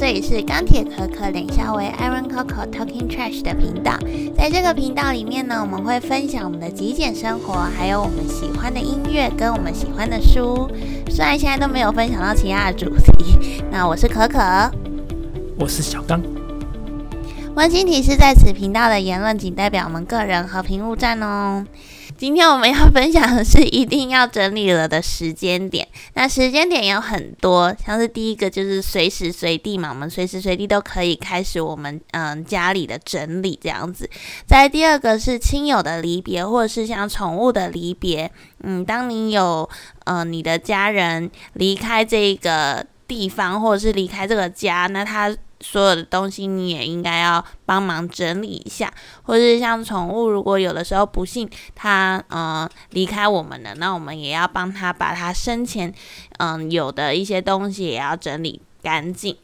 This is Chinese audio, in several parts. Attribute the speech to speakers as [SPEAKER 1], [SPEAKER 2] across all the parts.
[SPEAKER 1] 这里是钢铁可可冷笑为 Iron Coco Talking Trash 的频道。在这个频道里面呢，我们会分享我们的极简生活，还有我们喜欢的音乐跟我们喜欢的书。虽然现在都没有分享到其他的主题，那我是可可，
[SPEAKER 2] 我是小刚。
[SPEAKER 1] 温馨提示：在此频道的言论仅代表我们个人，和平勿战哦。今天我们要分享的是一定要整理了的时间点。那时间点有很多，像是第一个就是随时随地嘛，我们随时随地都可以开始我们嗯家里的整理这样子。再第二个是亲友的离别，或者是像宠物的离别。嗯，当你有呃你的家人离开这个地方，或者是离开这个家，那他。所有的东西你也应该要帮忙整理一下，或是像宠物，如果有的时候不幸它嗯离开我们了，那我们也要帮它把它生前嗯有的一些东西也要整理干净。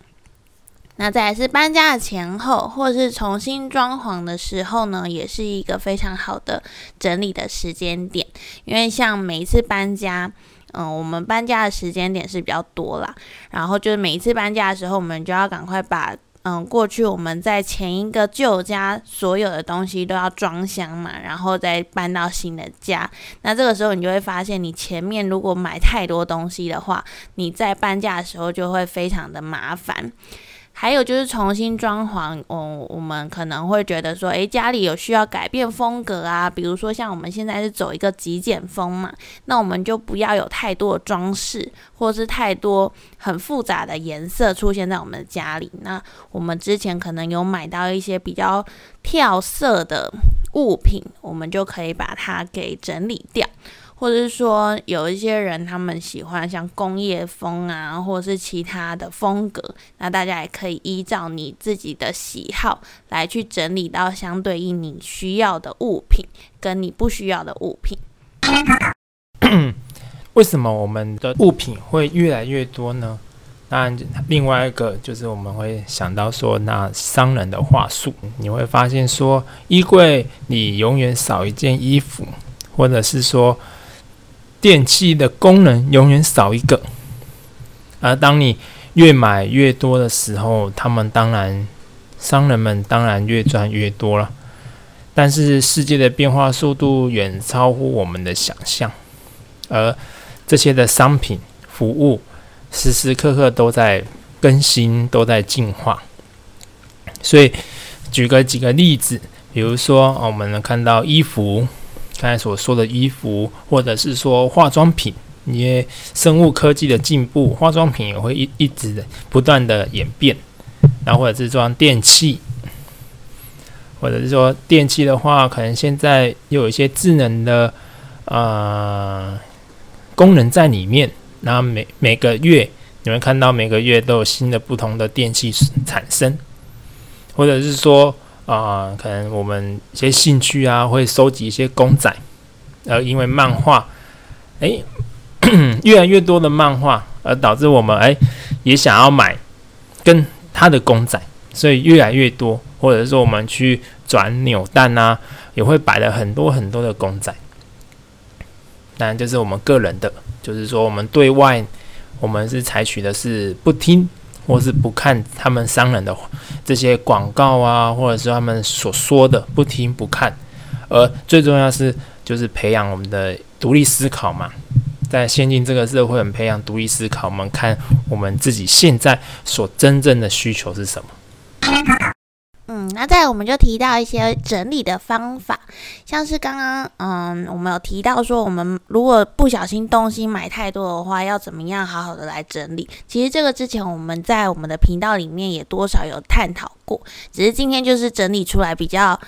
[SPEAKER 1] 那再是搬家的前后，或是重新装潢的时候呢，也是一个非常好的整理的时间点，因为像每一次搬家。嗯，我们搬家的时间点是比较多啦，然后就是每一次搬家的时候，我们就要赶快把嗯过去我们在前一个旧家所有的东西都要装箱嘛，然后再搬到新的家。那这个时候你就会发现，你前面如果买太多东西的话，你在搬家的时候就会非常的麻烦。还有就是重新装潢，哦，我们可能会觉得说，诶，家里有需要改变风格啊，比如说像我们现在是走一个极简风嘛，那我们就不要有太多的装饰，或是太多很复杂的颜色出现在我们的家里。那我们之前可能有买到一些比较跳色的物品，我们就可以把它给整理掉。或者是说，有一些人他们喜欢像工业风啊，或者是其他的风格，那大家也可以依照你自己的喜好来去整理到相对应你需要的物品跟你不需要的物品。
[SPEAKER 2] 为什么我们的物品会越来越多呢？当然，另外一个就是我们会想到说，那商人的话术，你会发现说，衣柜里永远少一件衣服，或者是说。电器的功能永远少一个，而当你越买越多的时候，他们当然商人们当然越赚越多了。但是世界的变化速度远超乎我们的想象，而这些的商品服务时时刻刻都在更新，都在进化。所以举个几个例子，比如说我们能看到衣服。刚才所说的衣服，或者是说化妆品，因为生物科技的进步，化妆品也会一一直不断的演变。然后或者是装电器，或者是说电器的话，可能现在又有一些智能的呃功能在里面。然后每每个月你们看到每个月都有新的不同的电器产生，或者是说。啊，可能我们一些兴趣啊，会收集一些公仔，呃因为漫画，诶，越来越多的漫画，而导致我们诶也想要买跟他的公仔，所以越来越多，或者说我们去转扭蛋啊，也会摆了很多很多的公仔。当然，就是我们个人的，就是说我们对外，我们是采取的是不听。或是不看他们商人的这些广告啊，或者是他们所说的不听不看，而最重要是就是培养我们的独立思考嘛。在现今这个社会，我们培养独立思考，我们看我们自己现在所真正的需求是什么。
[SPEAKER 1] 那再我们就提到一些整理的方法，像是刚刚嗯，我们有提到说，我们如果不小心东西买太多的话，要怎么样好好的来整理？其实这个之前我们在我们的频道里面也多少有探讨过，只是今天就是整理出来比较。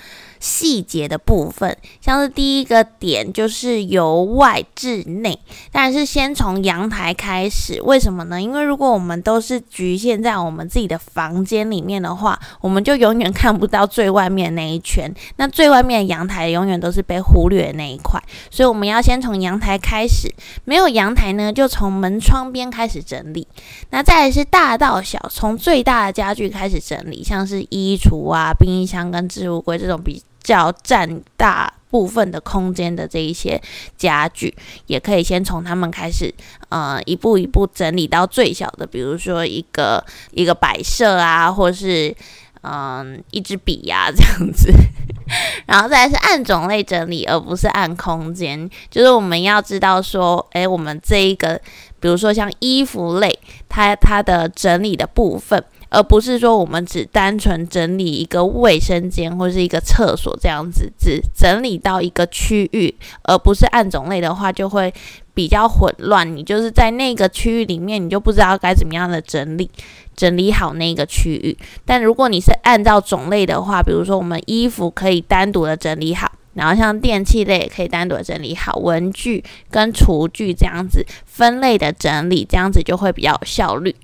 [SPEAKER 1] 细节的部分，像是第一个点就是由外至内，当然是先从阳台开始。为什么呢？因为如果我们都是局限在我们自己的房间里面的话，我们就永远看看不到最外面那一圈。那最外面的阳台永远都是被忽略的那一块，所以我们要先从阳台开始。没有阳台呢，就从门窗边开始整理。那再来是大到小，从最大的家具开始整理，像是衣橱啊、冰箱跟置物柜这种比。较占大部分的空间的这一些家具，也可以先从他们开始，呃，一步一步整理到最小的，比如说一个一个摆设啊，或是嗯一支笔呀这样子，然后再是按种类整理，而不是按空间，就是我们要知道说，诶，我们这一个，比如说像衣服类，它它的整理的部分。而不是说我们只单纯整理一个卫生间或是一个厕所这样子，只整理到一个区域，而不是按种类的话，就会比较混乱。你就是在那个区域里面，你就不知道该怎么样的整理，整理好那个区域。但如果你是按照种类的话，比如说我们衣服可以单独的整理好，然后像电器类也可以单独整理好，文具跟厨具这样子分类的整理，这样子就会比较有效率。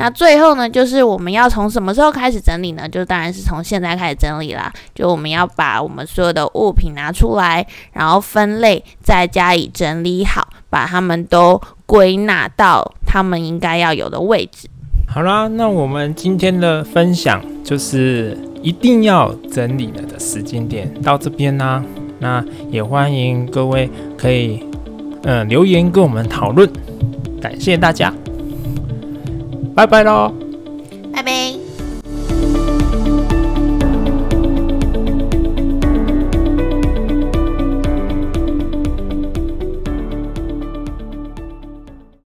[SPEAKER 1] 那最后呢，就是我们要从什么时候开始整理呢？就当然是从现在开始整理啦。就我们要把我们所有的物品拿出来，然后分类，再加以整理好，把它们都归纳到他们应该要有的位置。
[SPEAKER 2] 好啦，那我们今天的分享就是一定要整理了的时间点到这边啦。那也欢迎各位可以嗯留言跟我们讨论，感谢大家。拜拜喽，
[SPEAKER 1] 拜拜。